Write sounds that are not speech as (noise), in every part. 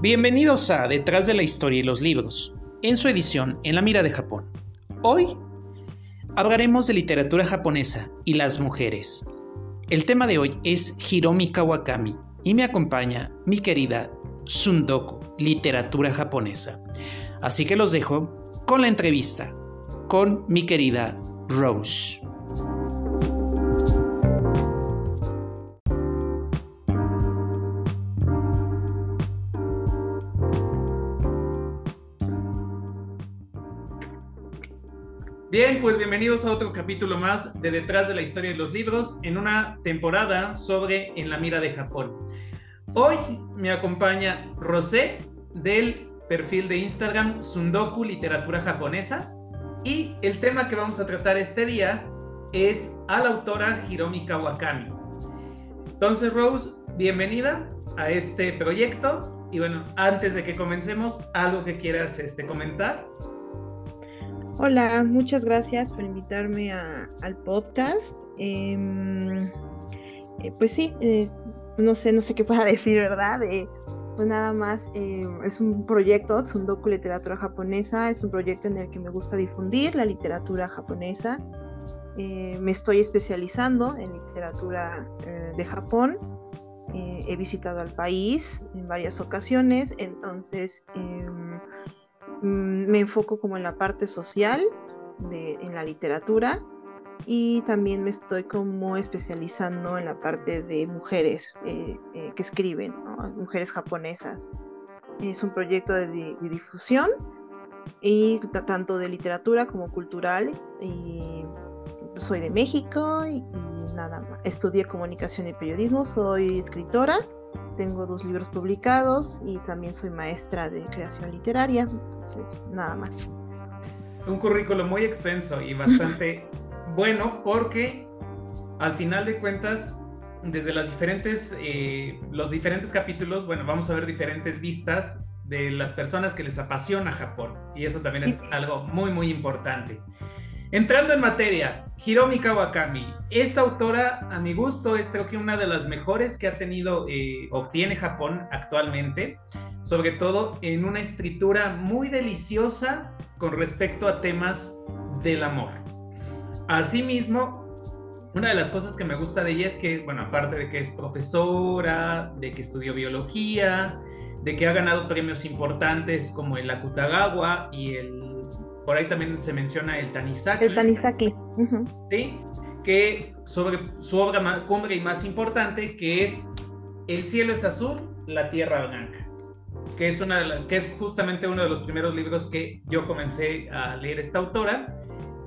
Bienvenidos a Detrás de la Historia y los Libros, en su edición En la Mira de Japón. Hoy hablaremos de literatura japonesa y las mujeres. El tema de hoy es Hiromi Kawakami y me acompaña mi querida Sundoku, literatura japonesa. Así que los dejo con la entrevista con mi querida Rose. Bien, pues bienvenidos a otro capítulo más de Detrás de la Historia de los Libros en una temporada sobre En la Mira de Japón. Hoy me acompaña Rosé del perfil de Instagram Sundoku Literatura Japonesa y el tema que vamos a tratar este día es a la autora Hiromi Kawakami. Entonces, Rose, bienvenida a este proyecto y bueno, antes de que comencemos, algo que quieras este, comentar. Hola, muchas gracias por invitarme al podcast. Em, eh, pues sí, eh, no sé, no sé qué pueda (laughs) decir, ¿verdad? Eh, pues nada más, es un proyecto, Tsundoku Literatura Japonesa, es un proyecto en el que me gusta difundir la literatura japonesa. me estoy especializando en literatura de Japón. he visitado al país en varias ocasiones, entonces em, me enfoco como en la parte social de, en la literatura y también me estoy como especializando en la parte de mujeres eh, eh, que escriben, mujeres japonesas. Es un proyecto de, difusión y tanto de literatura como cultural y soy de México y, y nada más. Estudié comunicación y periodismo, soy escritora tengo dos libros publicados y también soy maestra de creación literaria. Entonces, nada más. Un currículo muy extenso y bastante (laughs) bueno porque al final de cuentas, desde las diferentes, eh, los diferentes capítulos, bueno, vamos a ver diferentes vistas de las personas que les apasiona Japón. Y eso también es algo muy, muy importante. Entrando en materia, Hiromi Kawakami. Esta autora, a mi gusto, es creo que una de las mejores que ha tenido, eh, obtiene Japón actualmente, sobre todo en una escritura muy deliciosa con respecto a temas del amor. Asimismo, una de las cosas que me gusta de ella es que es, bueno, aparte de que es profesora, de que estudió biología, de que ha ganado premios importantes como el Akutagawa y el por ahí también se menciona el Tanizaki. El Tanizaki. Sí, que sobre su obra más, cumbre y más importante, que es El cielo es azul, la tierra blanca. Que es, una que es justamente uno de los primeros libros que yo comencé a leer esta autora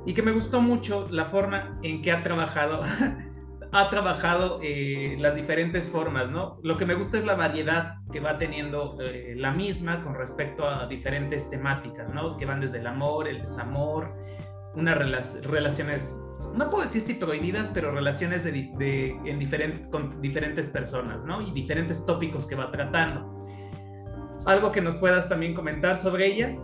y que me gustó mucho la forma en que ha trabajado (laughs) ha trabajado eh, las diferentes formas, ¿no? Lo que me gusta es la variedad que va teniendo eh, la misma con respecto a diferentes temáticas, ¿no? Que van desde el amor, el desamor, unas relaciones, no puedo decir si prohibidas, pero relaciones de, en con diferentes personas, ¿no? Y diferentes tópicos que va tratando. ¿Algo que nos puedas también comentar sobre ella?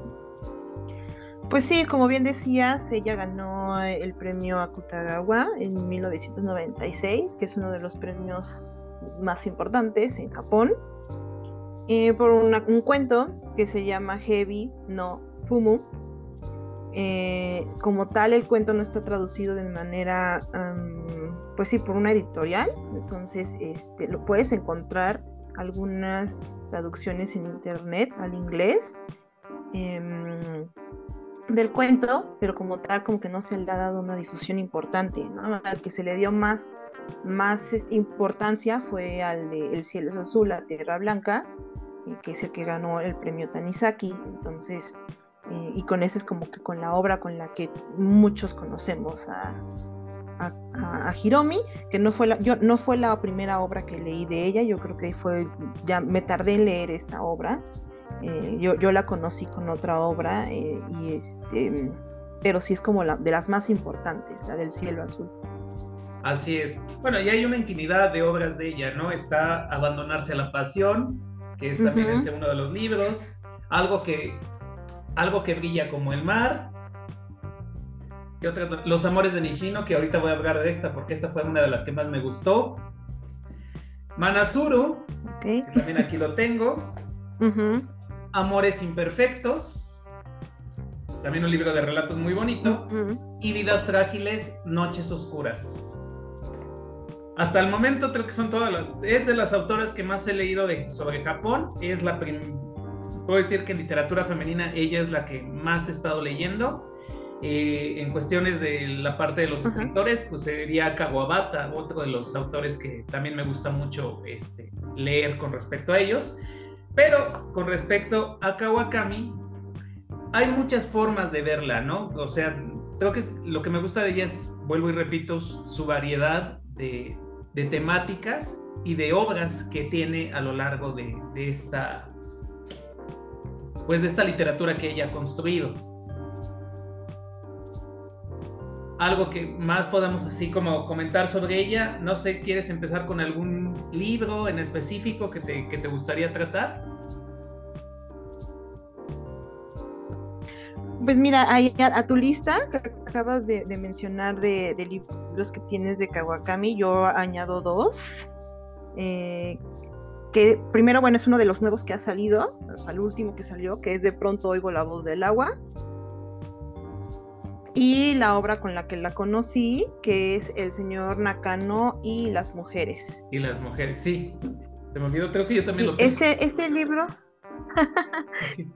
Pues sí, como bien decías, ella ganó el premio Akutagawa en 1996, que es uno de los premios más importantes en Japón, eh, por un cuento que se llama Heavy no Fumu. Eh, como tal, el cuento no está traducido de manera, pues sí, por una editorial, entonces este, lo puedes encontrar algunas traducciones en internet al inglés. Em, del cuento, pero como tal, como que no se le ha dado una difusión importante, ¿no? Al que se le dio más, más importancia fue al de El cielo es azul, la tierra blanca, que es el que ganó el premio Tanizaki, entonces, eh, y con ese es como que con la obra con la que muchos conocemos a, a, Hiromi, que no fue, la, yo, no fue la primera obra que leí de ella, yo creo que fue, ya me tardé en leer esta obra, eh, yo, yo, la conocí con otra obra, eh, y este, pero sí es como la, de las más importantes, la del cielo azul. Así es. Bueno, y hay una infinidad de obras de ella, ¿no? Está Abandonarse a la Pasión, que es también este uno de los libros. Algo que, algo que brilla como el mar. Los amores de Nishino, que ahorita voy a hablar de esta porque esta fue una de las que más me gustó. Manasuru, que también aquí lo tengo Amores Imperfectos, también un libro de relatos muy bonito, y Vidas Frágiles, Noches Oscuras. Hasta el momento creo que son todas las... Es de las autoras que más he leído de, sobre Japón. Es la... Puedo decir que en literatura femenina ella es la que más he estado leyendo. Eh, en cuestiones de la parte de los escritores, pues sería Kawabata, otro de los autores que también me gusta mucho este, leer con respecto a ellos. Pero con respecto a Kawakami, hay muchas formas de verla, ¿no? O sea, creo que lo que me gusta de ella es, vuelvo y repito, su variedad de, temáticas y de obras que tiene a lo largo de, esta pues de esta literatura que ella ha construido algo que más podamos así como comentar sobre ella. No sé, ¿quieres empezar con algún libro en específico que te, que te gustaría tratar? Pues mira, ahí a, tu lista que acabas de, mencionar de, libros que tienes de Kawakami, yo añado dos. Eh, que primero, bueno, es uno de los nuevos que ha salido, o sea, el último que salió, que es De pronto oigo la voz del agua, y la obra con la que la conocí, que es El señor Nakano y las mujeres. Y las mujeres, sí. Se me olvidó, creo que yo también lo tengo. Este, este libro.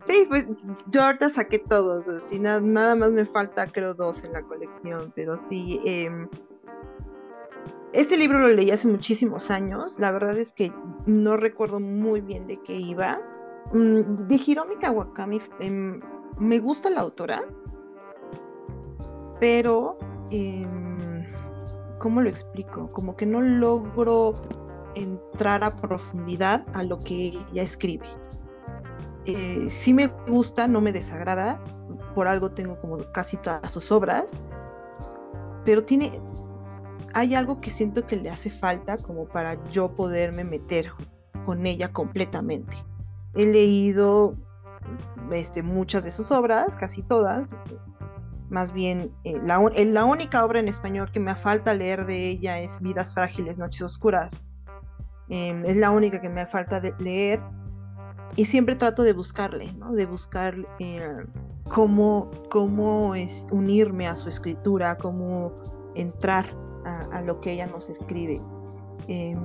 sí, (laughs) pues yo ahorita saqué todos, así nada, nada más me falta creo dos en la colección, pero sí. Em, este libro lo leí hace muchísimos años, la verdad es que no recuerdo muy bien de qué iba. Mm, de Hiromi Kawakami em, me gusta la autora, pero, em, ¿cómo lo explico? Como que no logro entrar a profundidad a lo que ella escribe. Eh, sí me gusta, no me desagrada, por algo tengo como casi todas sus obras, pero tiene, hay algo que siento que le hace falta como para yo poderme meter con ella completamente. He leído este, muchas de sus obras, casi todas, más bien eh, la, única obra en español que me falta leer de ella es Vidas Frágiles, Noches Oscuras. Em, es la única que me falta leer y siempre trato de buscarle, ¿no? de buscar eh, cómo, cómo es unirme a su escritura, cómo entrar a, lo que ella nos escribe. Em,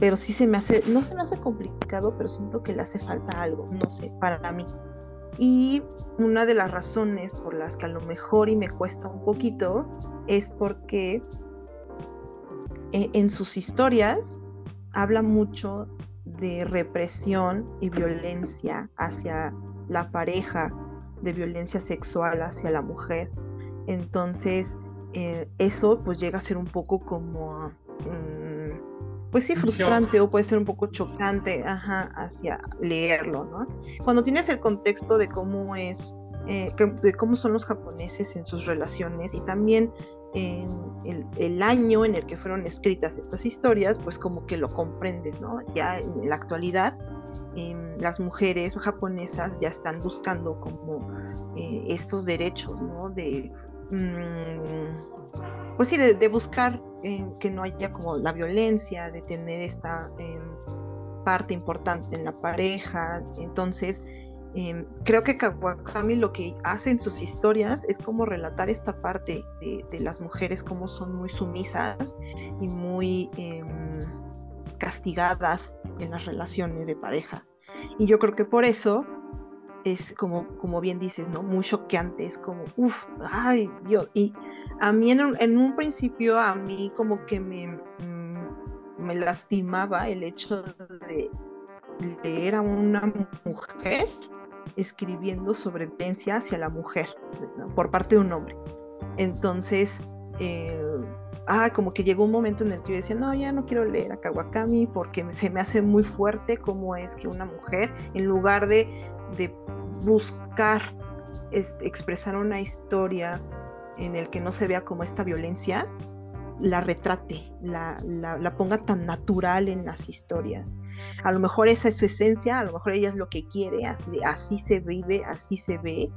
pero sí se me hace, no se me hace complicado, pero siento que le hace falta algo, no sé, para mí. Y una de las razones por las que a lo mejor y me cuesta un poquito es porque eh, en sus historias habla mucho de represión y violencia hacia la pareja, de violencia sexual hacia la mujer. Entonces, eh, eso pues llega a ser un poco como mm, pues sí, frustrante o puede ser un poco chocante ajá, hacia leerlo, ¿no? Cuando tienes el contexto de cómo es, eh, de cómo son los japoneses en sus relaciones y también en el, año en el que fueron escritas estas historias, pues como que lo comprendes, ¿no? Ya en la actualidad, em, las mujeres japonesas ya están buscando como eh, estos derechos, ¿no? De, pues sí, de buscar que no haya como la violencia, de tener esta em, parte importante en la pareja. Entonces, em, creo que Kawakami lo que hace en sus historias es como relatar esta parte de, las mujeres, como son muy sumisas y muy em, castigadas en las relaciones de pareja. Y yo creo que por eso es como, como bien dices, ¿no? Muy choqueante, es como, uff, ay Dios, y a mí en un, principio, a mí como que me, mm, me lastimaba el hecho de leer a una mujer escribiendo sobre violencia hacia la mujer por parte de un hombre. Entonces, eh, ah, como que llegó un momento en el que yo decía, no, ya no quiero leer a Kawakami porque se me hace muy fuerte cómo es que una mujer, en lugar de, de buscar expresar una historia en el que no se vea como esta violencia, la retrate, la, la, ponga tan natural en las historias. A lo mejor esa es su esencia, a lo mejor ella es lo que quiere, así, así se vive, así se ve,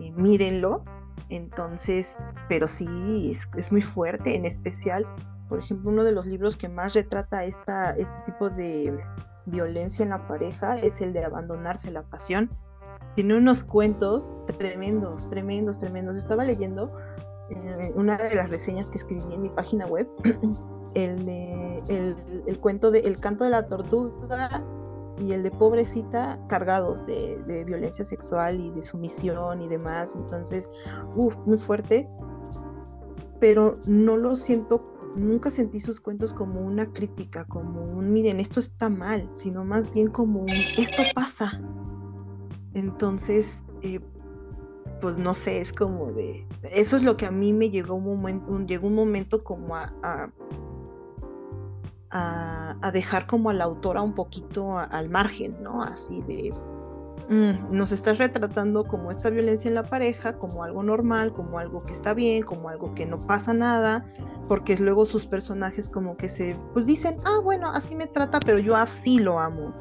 eh, mírenlo. Entonces, pero sí, es, es, muy fuerte, en especial, por ejemplo, uno de los libros que más retrata esta, este tipo de, violencia en la pareja es el de abandonarse la pasión. Tiene unos cuentos tremendos, tremendos, tremendos. Estaba leyendo eh, una de las reseñas que escribí en mi página web, (clears throat) el, el, cuento de El canto de la tortuga y el de pobrecita cargados de, de, violencia sexual y de sumisión y demás. Entonces, uff, muy fuerte. Pero no lo siento nunca sentí sus cuentos como una crítica, como un, miren, esto está mal, sino más bien como un, esto pasa. Entonces, eh, pues no sé, es como de, eso es lo que a mí me llegó un momento, llegó un momento como a, a, dejar como a la autora un poquito al margen, ¿no? Así de, nos estás retratando como esta violencia en la pareja, como algo normal, como algo que está bien, como algo que no pasa nada, porque luego sus personajes como que se, pues dicen, ah, bueno, así me trata, pero yo así lo amo,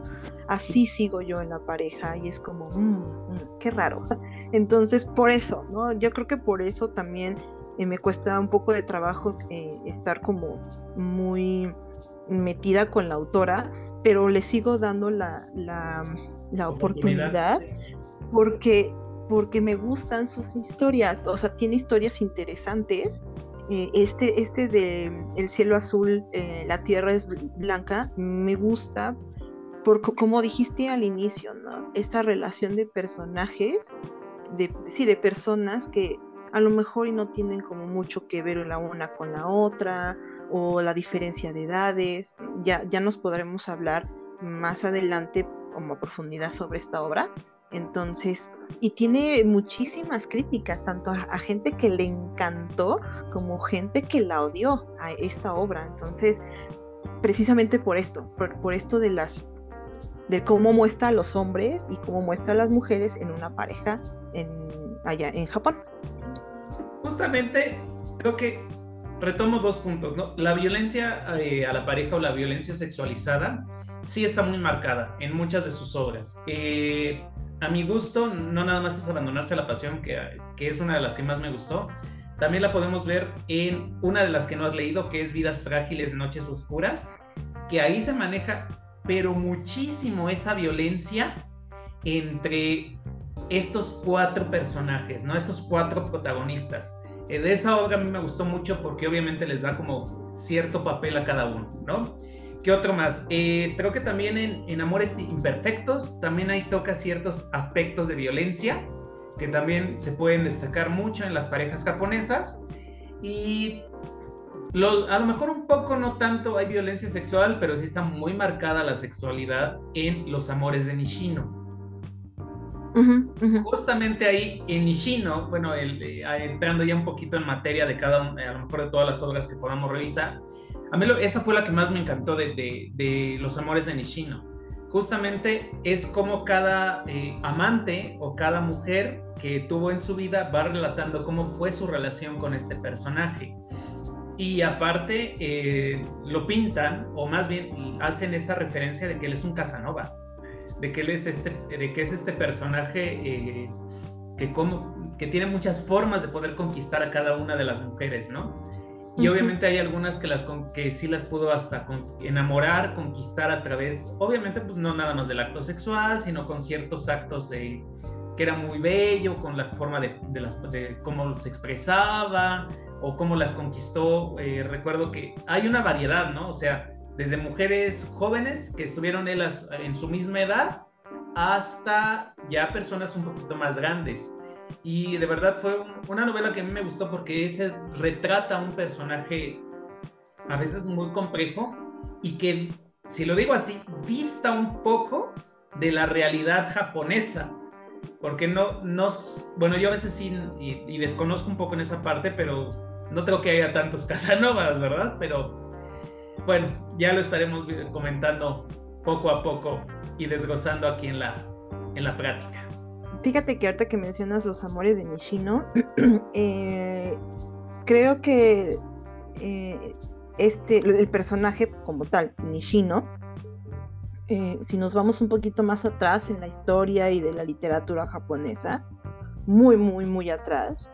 así sigo yo en la pareja y es como, mm, mm, qué raro. (laughs) Entonces, por eso, ¿no? Yo creo que por eso también eh, me cuesta un poco de trabajo eh, estar como muy metida con la autora, pero le sigo dando la la oportunidad, porque, porque me gustan sus historias, o sea, tiene historias interesantes. Eh, este, este de El cielo azul, eh, la tierra es blanca, me gusta porque como dijiste al inicio, ¿no? Esa relación de personajes, de, sí, de personas que a lo mejor no tienen como mucho que ver la una con la otra, o la diferencia de edades, ya, ya nos podremos hablar más adelante como a profundidad sobre esta obra. Entonces, y tiene muchísimas críticas, tanto a, gente que le encantó como gente que la odió a esta obra. Entonces, precisamente por esto, por, esto de las de cómo muestra a los hombres y cómo muestra a las mujeres en una pareja en, allá en Japón. Justamente, creo que retomo dos puntos, ¿no? La violencia eh, a la pareja o la violencia sexualizada sí está muy marcada en muchas de sus obras. Eh, a mi gusto, no nada más es abandonarse la pasión, que, que, es una de las que más me gustó. También la podemos ver en una de las que no has leído, que es Vidas Frágiles, Noches Oscuras, que ahí se maneja, pero muchísimo esa violencia entre estos cuatro personajes, ¿no? Estos cuatro protagonistas. Eh, de esa obra a mí me gustó mucho porque obviamente les da como cierto papel a cada uno, ¿no? ¿Qué otro más? Eh, creo que también en, Amores Imperfectos también ahí toca ciertos aspectos de violencia que también se pueden destacar mucho en las parejas japonesas. Y a lo mejor un poco, no tanto hay violencia sexual, pero sí está muy marcada la sexualidad en Los Amores de Nishino. Justamente ahí en Nishino, bueno, eh, entrando ya un poquito en materia de cada, a lo mejor de todas las obras que podamos revisar, a mí esa fue la que más me encantó de, Los Amores de Nishino. Justamente es como cada eh, amante o cada mujer que tuvo en su vida va relatando cómo fue su relación con este personaje. Y aparte eh, lo pintan, o más bien hacen esa referencia de que él es un Casanova, de que es este, de que es este personaje eh, que tiene muchas formas de poder conquistar a cada una de las mujeres, ¿no? Y obviamente hay algunas que, las, que sí las pudo hasta enamorar, conquistar a través, obviamente pues no nada más del acto sexual, sino con ciertos actos que era muy bello, con la forma de, las, de cómo se expresaba o cómo las conquistó. Eh, recuerdo que hay una variedad, ¿no? O sea, desde mujeres jóvenes que estuvieron en su misma edad hasta ya personas un poquito más grandes. Y de verdad fue una novela que a mí me gustó porque ese retrata un personaje a veces muy complejo y que, si lo digo así, vista un poco de la realidad japonesa. Porque no, no, bueno, yo a veces sí, y, desconozco un poco en esa parte, pero no creo que haya tantos (laughs) Casanovas, ¿verdad? Pero bueno, ya lo estaremos comentando poco a poco y desgozando aquí en la, en la práctica. Fíjate que ahorita que mencionas los amores de Nishino, (clears throat) eh, creo que eh, este, el personaje como tal, Nishino, eh, si nos vamos un poquito más atrás en la historia y de la literatura japonesa, muy, muy, muy atrás,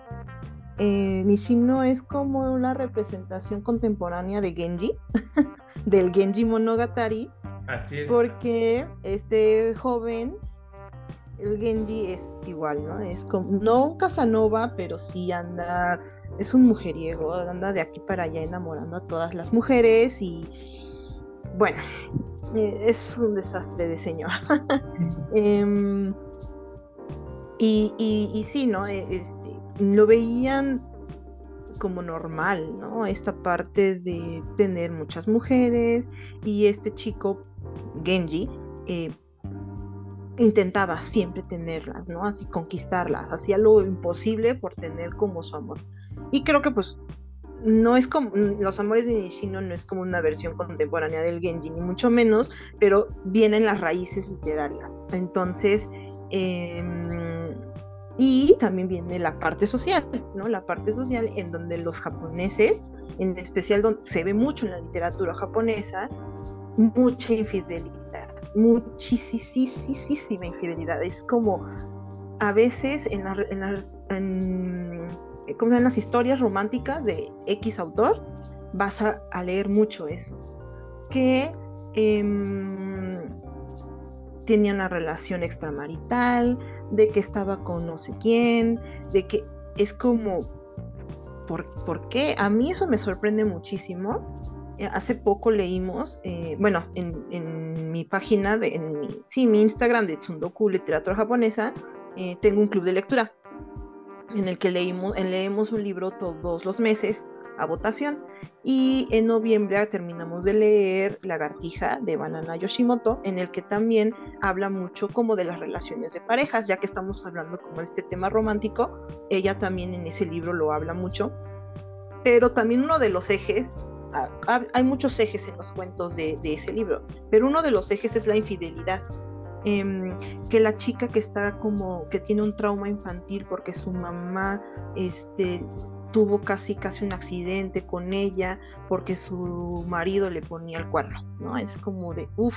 Nishino es como una representación contemporánea de Genji, (laughs) del Genji Monogatari, Así es. Porque este joven, el Genji es igual, ¿no? Es como, no un Casanova, pero sí anda, es un mujeriego, anda de aquí para allá enamorando a todas las mujeres y bueno, eh, es un desastre de señor. (laughs) Em, y, y, sí, ¿no? E, este, lo veían como normal, ¿no? Esta parte de tener muchas mujeres y este chico, Genji, eh, intentaba siempre tenerlas, ¿no? Así conquistarlas, hacía lo imposible por tener como su amor. Y creo que pues no es como los amores de Nishino no es como una versión contemporánea del Genji ni mucho menos pero vienen las raíces literarias entonces em, y también viene la parte social no la parte social en donde los japoneses en especial donde se ve mucho en la literatura japonesa mucha infidelidad muchísima infidelidad es como a veces en, las en, las historias románticas de X autor, vas a, leer mucho eso. Que em, tenía una relación extramarital, de que estaba con no sé quién, de que es como, ¿por, qué? A mí eso me sorprende muchísimo. Eh, hace poco leímos, eh, bueno, en, mi página, de, en mi, sí, mi Instagram de Tsundoku Literatura Japonesa, tengo un club de lectura en el que leímos, leemos un libro todos los meses a votación. Y en noviembre terminamos de leer Lagartija de Banana Yoshimoto, en el que también habla mucho como de las relaciones de parejas, ya que estamos hablando como de este tema romántico, ella también en ese libro lo habla mucho. Pero también uno de los ejes, hay muchos ejes en los cuentos de, ese libro, pero uno de los ejes es la infidelidad. Em, que la chica que está como que tiene un trauma infantil porque su mamá este tuvo casi casi un accidente con ella porque su marido le ponía el cuerno, ¿no? Es como de uff,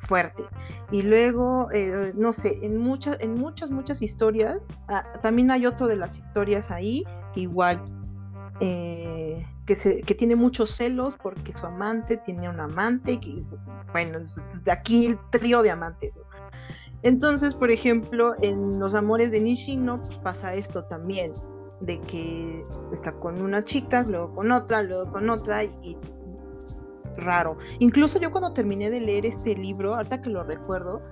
fuerte. Y luego, eh, no sé, en muchas, en muchas, muchas historias, ah, también hay otro de las historias ahí que igual eh, que, tiene muchos celos porque su amante tiene un amante, y bueno, de aquí el trío de amantes. Entonces, por ejemplo, en Los Amores de Nishino pasa esto también, de que está con una chica, luego con otra, luego con otra, y, raro. Incluso yo cuando terminé de leer este libro, ahorita que lo recuerdo,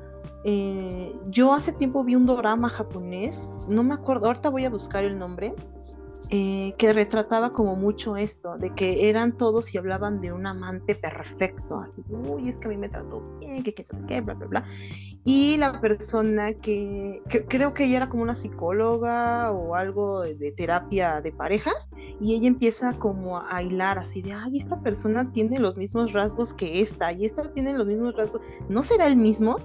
eh, yo hace tiempo vi un drama japonés, no me acuerdo, ahorita voy a buscar el nombre, eh, que retrataba como mucho esto, de que eran todos y hablaban de un amante perfecto, así, uy, es que a mí me trató bien, que qué sabe qué, bla, bla, bla. Y la persona que, creo que ella era como una psicóloga o algo de, terapia de parejas, y ella empieza como a hilar así de, ay, esta persona tiene los mismos rasgos que esta, y esta tiene los mismos rasgos, ¿no será el mismo?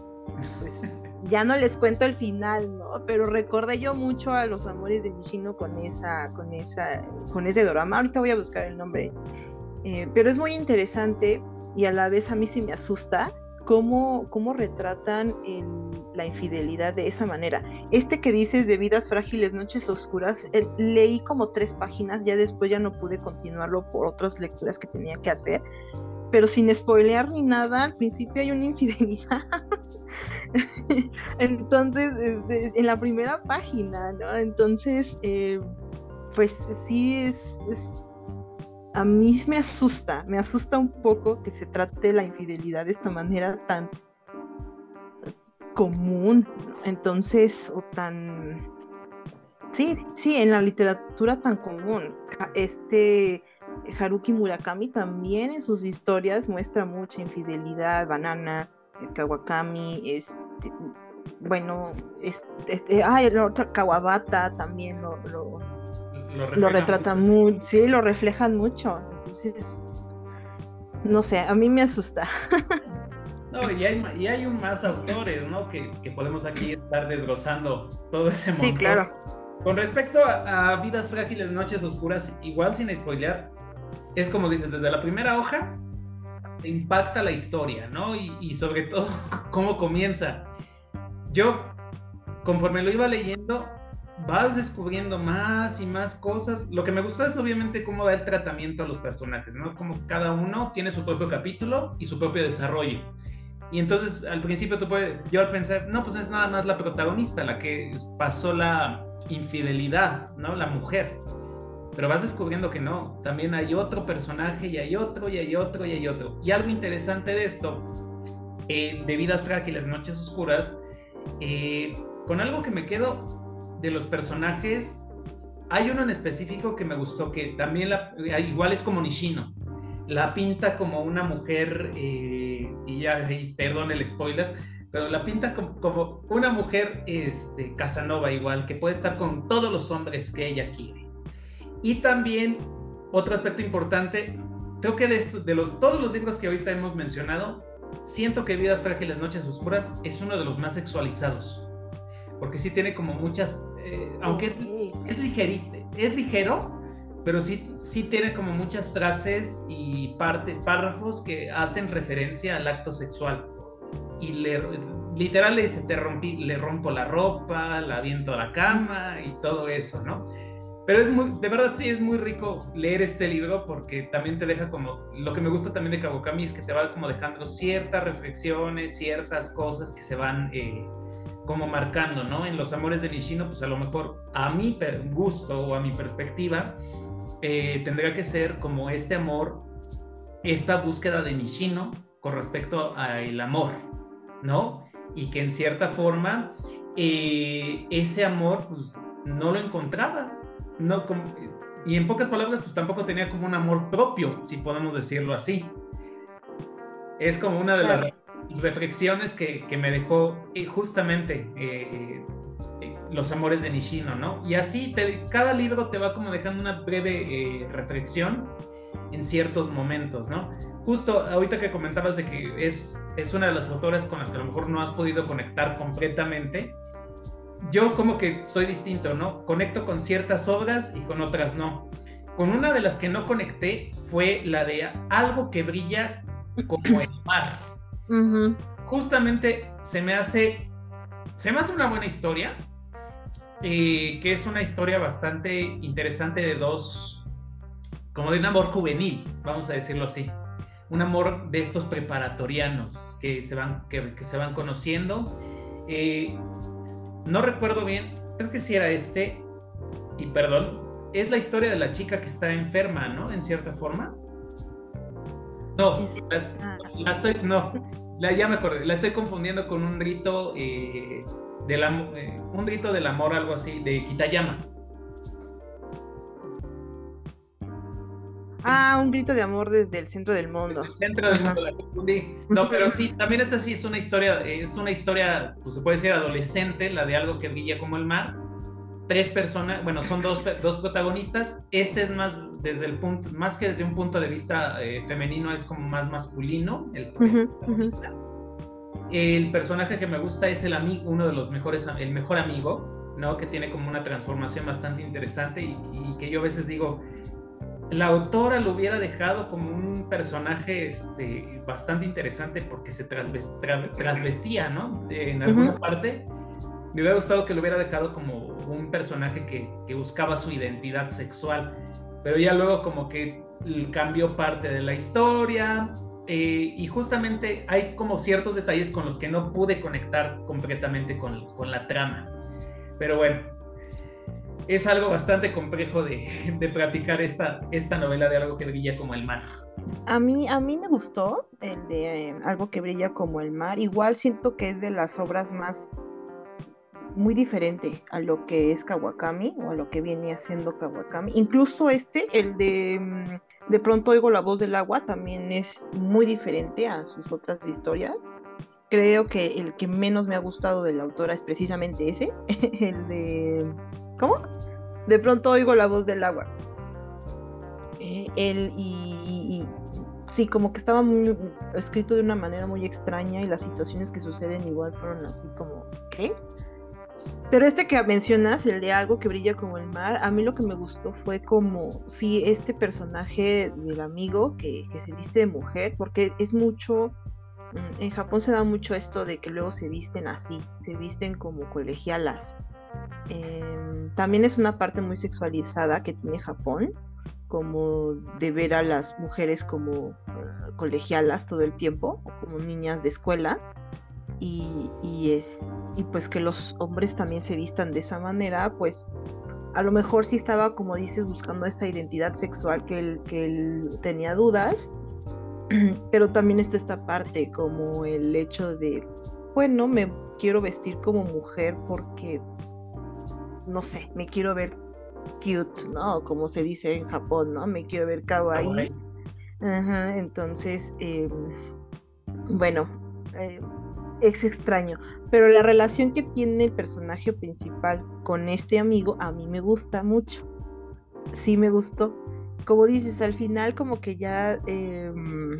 Pues (laughs) ya no les cuento el final, ¿no? Pero recordé yo mucho a los amores de Nishino con esa, con esa, con ese drama. Ahorita voy a buscar el nombre. Eh, pero es muy interesante y a la vez a mí sí me asusta cómo, cómo retratan la infidelidad de esa manera. Este que dices de vidas frágiles, noches oscuras, leí como tres páginas, ya después ya no pude continuarlo por otras lecturas que tenía que hacer, pero sin spoilear ni nada, al principio hay una infidelidad. (laughs) Entonces, en la primera página, ¿no? Entonces, eh, pues sí, es, a mí me asusta, me asusta un poco que se trate la infidelidad de esta manera tan común, entonces, o tan... Sí, sí, en la literatura tan común. Este Haruki Murakami también en sus historias muestra mucha infidelidad, banana, Kawakami, este, bueno, este, ay, Kawabata también lo, lo, lo, retratan mucho, sí, lo reflejan mucho. Entonces, no sé, a mí me asusta. No, y hay, y hay un más autores, ¿no? Que, que, podemos aquí estar desglosando todo ese montón. Sí, claro. Con respecto a, Vidas Frágiles, Noches Oscuras, igual sin spoilear, es como dices, desde la primera hoja impacta la historia, ¿no? Y, sobre todo (laughs) cómo comienza. Yo, conforme lo iba leyendo, vas descubriendo más y más cosas. Lo que me gustó es obviamente cómo da el tratamiento a los personajes, ¿no? Como cada uno tiene su propio capítulo y su propio desarrollo. Y entonces al principio tú puedes, yo al pensar, no, pues es nada más la protagonista, la que pasó la infidelidad, ¿no? La mujer. Pero vas descubriendo que no, también hay otro personaje y hay otro y hay otro y hay otro. Y algo interesante de esto, eh, de Vidas Frágiles, Noches Oscuras, eh, con algo que me quedo de los personajes, hay uno en específico que me gustó, que también la, igual es como Nishino, la pinta como una mujer, eh, y ya, perdón el spoiler, pero la pinta como, una mujer este, Casanova igual, que puede estar con todos los hombres que ella quiere. Y también, otro aspecto importante, creo que de, de los, todos los libros que ahorita hemos mencionado, siento que Vidas Frágiles, Noches Oscuras es uno de los más sexualizados. Porque sí tiene como muchas, eh, aunque es, es, es ligero, pero sí, sí tiene como muchas frases y parte, párrafos que hacen referencia al acto sexual. Y le, literal le dice, te rompí, le rompo la ropa, la aviento a la cama y todo eso, ¿no? Pero es muy, de verdad sí es muy rico leer este libro porque también te deja como, lo que me gusta también de Kawakami es que te va como dejando ciertas reflexiones, ciertas cosas que se van eh, como marcando, ¿no? En los amores de Nishino, pues a lo mejor a mi gusto o a mi perspectiva, eh, tendría que ser como este amor, esta búsqueda de Nishino con respecto al amor, ¿no? Y que en cierta forma eh, ese amor pues, no lo encontraba, no y en pocas palabras pues tampoco tenía como un amor propio, si podemos decirlo así. Es como una de las reflexiones que, que, me dejó eh, justamente los amores de Nishino, ¿no? Y así cada libro te va como dejando una breve eh, reflexión en ciertos momentos, ¿no? Justo ahorita que comentabas de que es, es una de las autoras con las que a lo mejor no has podido conectar completamente, yo como que soy distinto, ¿no? Conecto con ciertas obras y con otras no. Con una de las que no conecté fue la de algo que brilla como el (clears throat) mar. Justamente se me hace, se me hace una buena historia, eh, que es una historia bastante interesante de dos, como de un amor juvenil, vamos a decirlo así. Un amor de estos preparatorianos que se van, que, se van conociendo. Eh, no recuerdo bien, creo que sí era este, y perdón, es la historia de la chica que está enferma, ¿no? En cierta forma. No, la, estoy, no, la, ya me acordé, la estoy confundiendo con un rito eh, eh, un grito del amor, algo así, de Kitayama. Ah, un grito de amor desde el centro del mundo. el centro del mundo, la confundí. No, pero sí, también esta sí es una historia, es una historia, pues se puede decir adolescente, la de algo que brilla como el mar. Tres personas, bueno, son dos, dos protagonistas. Este es más desde el punto, más que desde un punto de vista eh, femenino, es como más masculino, el protagonista. El personaje que me gusta es el amigo, uno de los mejores, el mejor amigo, ¿no? Que tiene como una transformación bastante interesante y, que yo a veces digo, la autora lo hubiera dejado como un personaje este, bastante interesante porque se trasvestía, ¿no? En alguna parte. Me hubiera gustado que lo hubiera dejado como un personaje que, que, buscaba su identidad sexual, pero ya luego como que cambió parte de la historia, eh, y justamente hay como ciertos detalles con los que no pude conectar completamente con, con la trama. Pero bueno, es algo bastante complejo de, (laughs) de practicar esta, esta novela de algo que brilla como el mar. A mí, a mí me gustó el de eh, algo que brilla como el mar. Igual siento que es de las obras más muy diferente a lo que es Kawakami o a lo que viene haciendo Kawakami. Incluso este, el de mm, De pronto oigo la voz del agua, también es muy diferente a sus otras historias. Creo que el que menos me ha gustado de la autora es precisamente ese, (laughs) el de... ¿Cómo? De pronto oigo la voz del agua. Eh, él y, sí, como que estaba muy escrito de una manera muy extraña y las situaciones que suceden igual fueron así como, ¿qué? Pero este que mencionas, el de algo que brilla como el mar, a mí lo que me gustó fue como, sí, este personaje del amigo que, se viste de mujer, porque es mucho, mm, en Japón se da mucho esto de que luego se visten así, se visten como colegialas. Em, también es una parte muy sexualizada que tiene Japón, como de ver a las mujeres como uh, colegialas todo el tiempo, o como niñas de escuela, y, y, es, y pues que los hombres también se vistan de esa manera, pues a lo mejor sí estaba, como dices, buscando esa identidad sexual que él, que él tenía dudas, (clears throat) pero también está esta parte como el hecho de, bueno, me quiero vestir como mujer porque, no sé, me quiero ver cute, ¿no? Como se dice en Japón, ¿no? Me quiero ver kawaii. Ajá, entonces, em, bueno, eh, es extraño, pero la relación que tiene el personaje principal con este amigo a mí me gusta mucho. Sí me gustó. Como dices, al final como que ya... Em,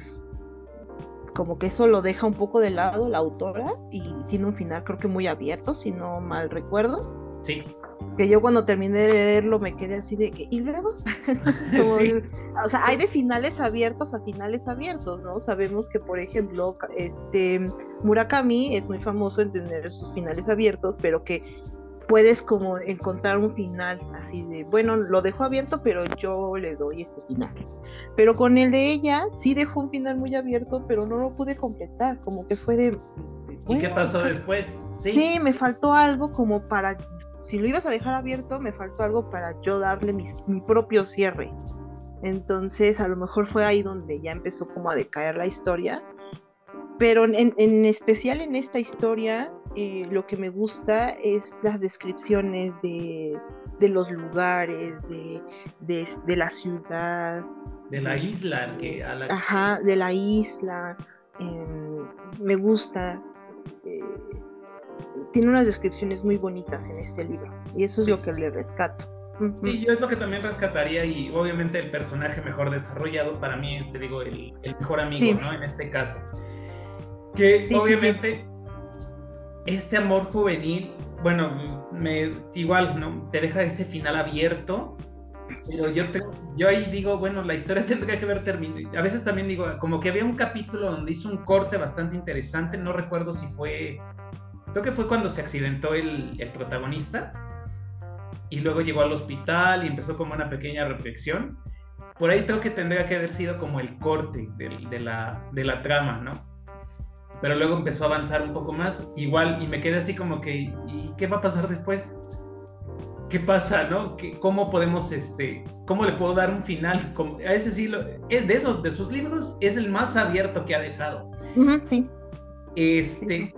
como que eso lo deja un poco de lado la autora y tiene un final creo que muy abierto, si no mal recuerdo. Sí. Que yo cuando terminé de leerlo me quedé así de que, ¿y luego? (laughs) O sea, hay de finales abiertos a finales abiertos, ¿no? Sabemos que, por ejemplo, este Murakami es muy famoso en tener sus finales abiertos, pero que puedes como encontrar un final así de, bueno, lo dejo abierto, pero yo le doy este final. Pero con el de ella sí dejó un final muy abierto, pero no lo pude completar, como que fue de... ¿Y qué pasó después? ¿Sí? sí, me faltó algo como para, si lo ibas a dejar abierto, me faltó algo para yo darle mi, mi propio cierre. Entonces a lo mejor fue ahí donde ya empezó como a decaer la historia. Pero en, en especial en esta historia, eh, lo que me gusta es las descripciones de, los lugares, de, de, la ciudad. De la isla. Que a la... Ajá, de la isla. Em, me gusta. Eh, tiene unas descripciones muy bonitas en este libro y eso es lo que le rescato. Sí, yo es lo que también rescataría y obviamente el personaje mejor desarrollado para mí es, te digo, el, mejor amigo, ¿no? En este caso. Que obviamente este amor juvenil, bueno, me, igual, ¿no? Te deja ese final abierto, pero yo, yo ahí digo, bueno, la historia (laughs) tendría que haber terminado. A veces también digo, como que había un capítulo donde hizo un corte bastante interesante, no recuerdo si fue, creo que fue cuando se accidentó el, el protagonista y luego llegó al hospital y empezó como una pequeña reflexión. Por ahí creo que tendría que haber sido como el corte de, de la, de la trama, ¿no? pero luego empezó a avanzar un poco más, igual, y me quedé así como que, ¿y qué va a pasar después? ¿Qué pasa, no? ¿Cómo podemos, este, cómo le puedo dar un final? A ese sí, eh, de esos, de sus libros, es el más abierto que ha dejado. sí. Este,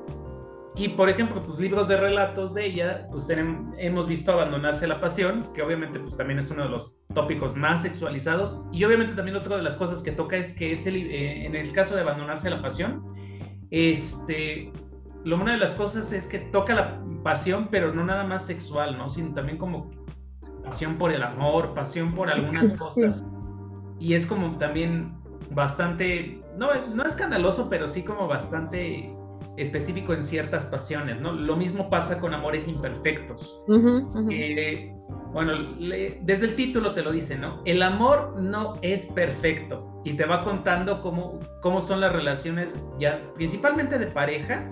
y por ejemplo, pues libros de relatos de ella, pues tenemos, hemos visto Abandonarse la Pasión, que obviamente pues también es uno de los tópicos más sexualizados. Y obviamente también otra de las cosas que toca es que es el, eh, en el caso de Abandonarse la Pasión, este, lo, una de las cosas es que toca la pasión, pero no nada más sexual, ¿no? Sino también como pasión por el amor, pasión por algunas (laughs) cosas. Y es como también bastante, no, no escandaloso, pero sí como bastante específico en ciertas pasiones, ¿no? Lo mismo pasa con amores imperfectos. bueno, desde el título te lo dice, ¿no? El amor no es perfecto y te va contando cómo, cómo son las relaciones ya principalmente de pareja,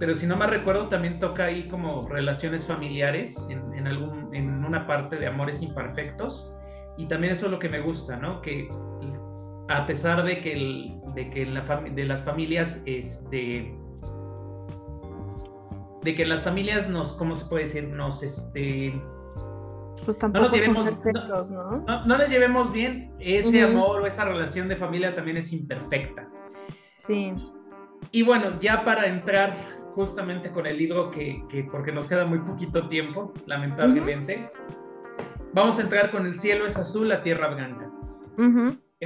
pero si no me recuerdo también toca ahí como relaciones familiares en, algún, en una parte de amores imperfectos y también eso es lo que me gusta, ¿no? Que a pesar de que, de que la de las familias, este, de que las familias nos, ¿cómo se puede decir? Nos, este... Pues tampoco no nos llevemos, perfectos, ¿no? ¿no? les llevemos bien, ese amor o esa relación de familia también es imperfecta. Sí. Y bueno, ya para entrar justamente con el libro que, que porque nos queda muy poquito tiempo, lamentablemente, vamos a entrar con El cielo es azul, la tierra blanca.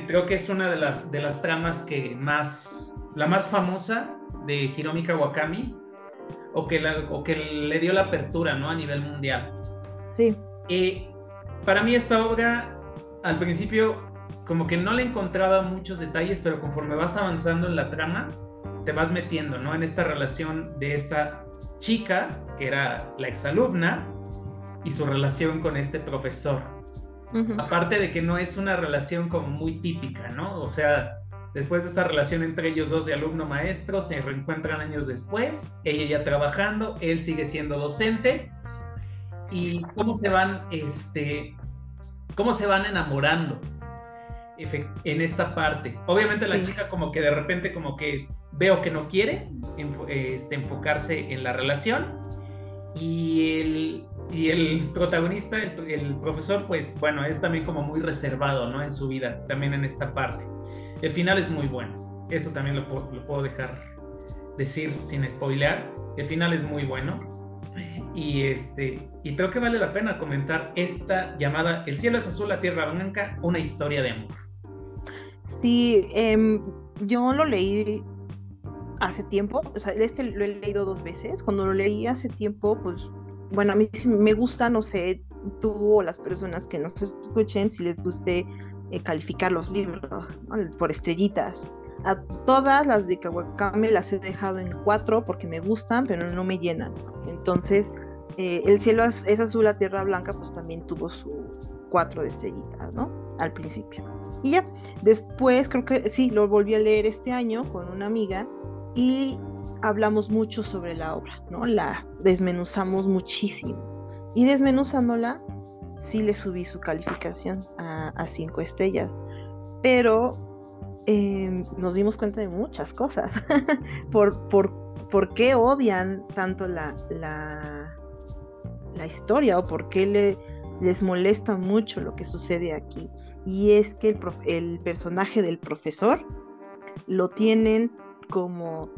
creo que es una de las, de las tramas que más, la más famosa de Hiromi Kawakami, o que, que le dio la apertura ¿no? a nivel mundial. Sí. Y para mí esta obra, al principio, como que no le encontraba muchos detalles, pero conforme vas avanzando en la trama, te vas metiendo ¿no? en esta relación de esta chica, que era la exalumna, y su relación con este profesor. Aparte de que no es una relación como muy típica, ¿no? O sea, Después de esta relación entre ellos dos de alumno-maestro, se reencuentran años después, ella ya trabajando, él sigue siendo docente. y cómo se van, este, cómo se van enamorando en esta parte. Obviamente la chica como que de repente como que veo que no quiere este, enfocarse en la relación y el, y el protagonista, el, profesor, pues bueno, es también como muy reservado, ¿no? En su vida, también en esta parte. El final es muy bueno. Esto también lo, lo puedo dejar decir sin spoilear. El final es muy bueno. Y, este, y creo que vale la pena comentar esta llamada El cielo es azul, la tierra blanca, una historia de amor. Sí, em, yo lo leí hace tiempo, o sea, este lo he leído dos veces. Cuando lo leí hace tiempo, pues, bueno, a mí me gusta, no sé, tú o las personas que nos escuchen, si les guste eh, calificar los libros por estrellitas. A todas las de Kawakame las he dejado en cuatro porque me gustan, pero no me llenan. Entonces, eh, el cielo es azul, la tierra blanca, pues también tuvo su cuatro de estrellitas, ¿no? Al principio. Y ya, después creo que sí, lo volví a leer este año con una amiga y hablamos mucho sobre la obra, ¿no? La desmenuzamos muchísimo. Y desmenuzándola, sí le subí su calificación a, cinco estrellas. Pero em, nos dimos cuenta de muchas cosas. (laughs) por, qué odian tanto la, historia o por qué le, les molesta mucho lo que sucede aquí. Y es que el, el personaje del profesor lo tienen como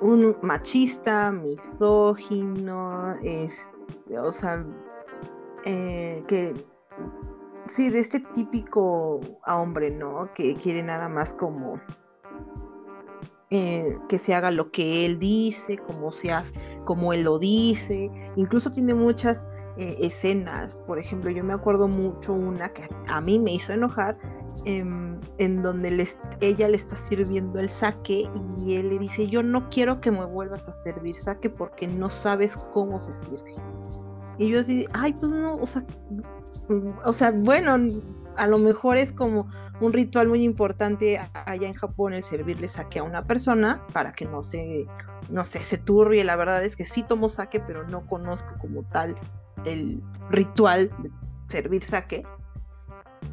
un machista, misógino, es, o sea, eh, que sí, de este típico hombre, ¿no? Que quiere nada más como eh, que se haga lo que él dice, como seas, como él lo dice. Incluso tiene muchas eh, escenas. Por ejemplo, yo me acuerdo mucho una que a mí me hizo enojar, em, en donde ella le está sirviendo el saque y él le dice, yo no quiero que me vuelvas a servir saque porque no sabes cómo se sirve. Y yo así, ay, pues no, o sea, o sea, bueno, a lo mejor es como un ritual muy importante allá en Japón el servirle saque a una persona para que no se, no sé, se turbie. La verdad es que sí tomo saque, pero no conozco como tal el ritual de servir saque.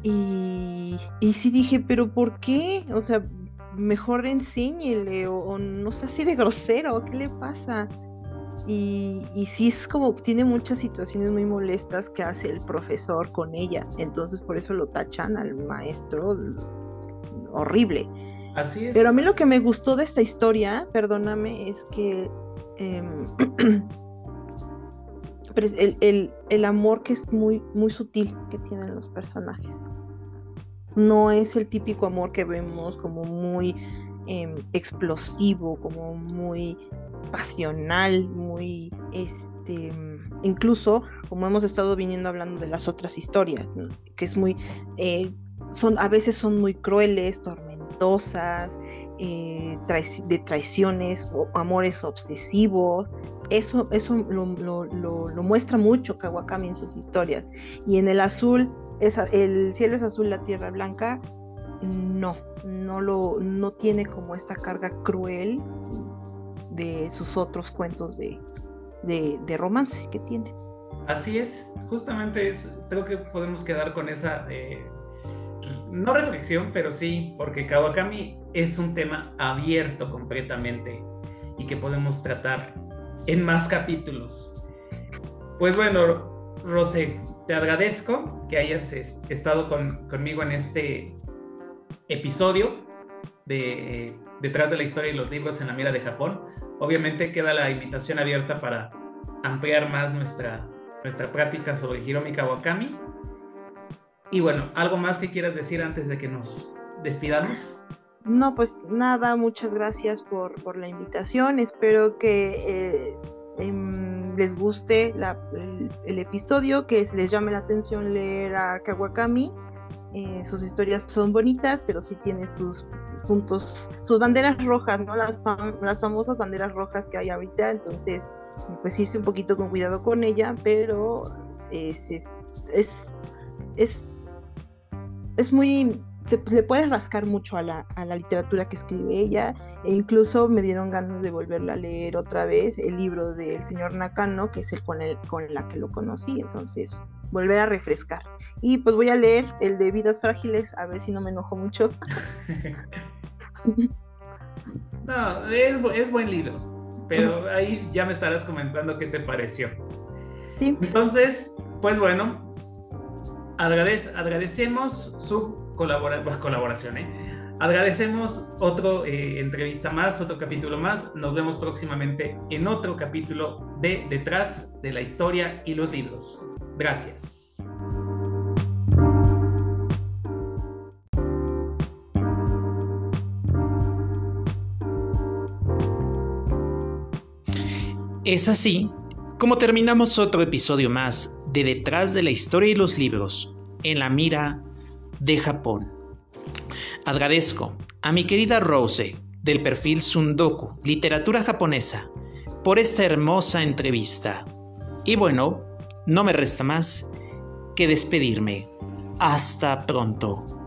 Y, y sí dije, pero ¿por qué? O sea, mejor enséñele o, no sea así de grosero, ¿qué le pasa? Y, y sí es como, tiene muchas situaciones muy molestas que hace el profesor con ella, entonces por eso lo tachan al maestro horrible. Así es. Pero a mí lo que me gustó de esta historia, perdóname, es que em, (clears throat) el, el, amor que es muy, muy sutil que tienen los personajes. No es el típico amor que vemos como muy em, explosivo, como muy pasional, muy este incluso como hemos estado viniendo hablando de las otras historias, que es muy eh, son a veces son muy crueles, tormentosas, eh, de traiciones o amores obsesivos. Eso, eso lo, muestra mucho Kawakami en sus historias. Y en el azul, el cielo es azul, la tierra blanca, no, no, lo, no tiene como esta carga cruel de sus otros cuentos de, de, romance que tiene. Así es, justamente es, creo que podemos quedar con esa, eh, no reflexión, pero sí, porque Kawakami es un tema abierto completamente y que podemos tratar en más capítulos. Pues bueno, Rosé, te agradezco que hayas estado conmigo en este episodio de Detrás de la historia y los libros en la mira de Japón. Obviamente queda la invitación abierta para ampliar más nuestra, nuestra práctica sobre Hiromi Kawakami. Y bueno, ¿algo más que quieras decir antes de que nos despidamos? No, pues nada, muchas gracias por, la invitación. Espero que eh, em, les guste el, episodio, que les llame la atención leer a Kawakami. Eh, sus historias son bonitas, pero sí tiene sus puntos, sus banderas rojas, ¿no? Las, las famosas banderas rojas que hay ahorita. Entonces, pues irse un poquito con cuidado con ella, pero es, es, es, es, es muy le puedes rascar mucho a la, a la, literatura que escribe ella e incluso me dieron ganas de volverla a leer otra vez el libro del señor Nakano, que es el con, el con la que lo conocí, entonces volver a refrescar. Y pues voy a leer el de Vidas Frágiles, a ver si no me enojo mucho. (laughs) no, es, es buen libro, pero ahí ya me estarás comentando qué te pareció. Sí. Entonces, pues bueno, agradecemos su colabora pues, colaboración. ¿eh? Agradecemos otra eh, entrevista más, otro capítulo más. Nos vemos próximamente en otro capítulo de Detrás de la Historia y los Libros. Gracias. Es así como terminamos otro episodio más de Detrás de la Historia y los Libros, en la mira de Japón. Agradezco a mi querida Rose del perfil Sundoku, literatura japonesa, por esta hermosa entrevista. Y bueno, no me resta más que despedirme. Hasta pronto.